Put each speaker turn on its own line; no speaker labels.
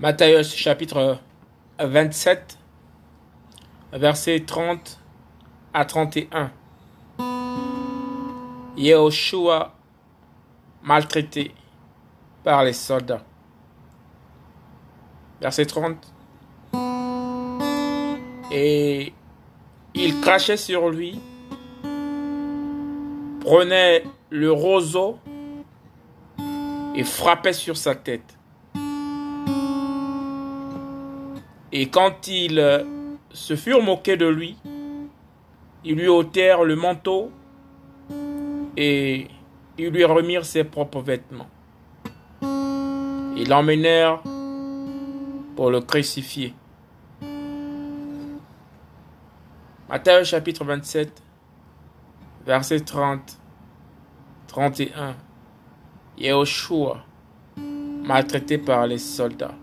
Matthieu chapitre 27, versets 30 à 31. Yehoshua maltraité par les soldats. Verset 30. Et il crachait sur lui, prenait le roseau et frappait sur sa tête. Et quand ils euh, se furent moqués de lui, ils lui ôtèrent le manteau et ils lui remirent ses propres vêtements. Ils l'emmenèrent pour le crucifier. Matthieu chapitre 27, verset 30, 31. Yehoshua, maltraité par les soldats.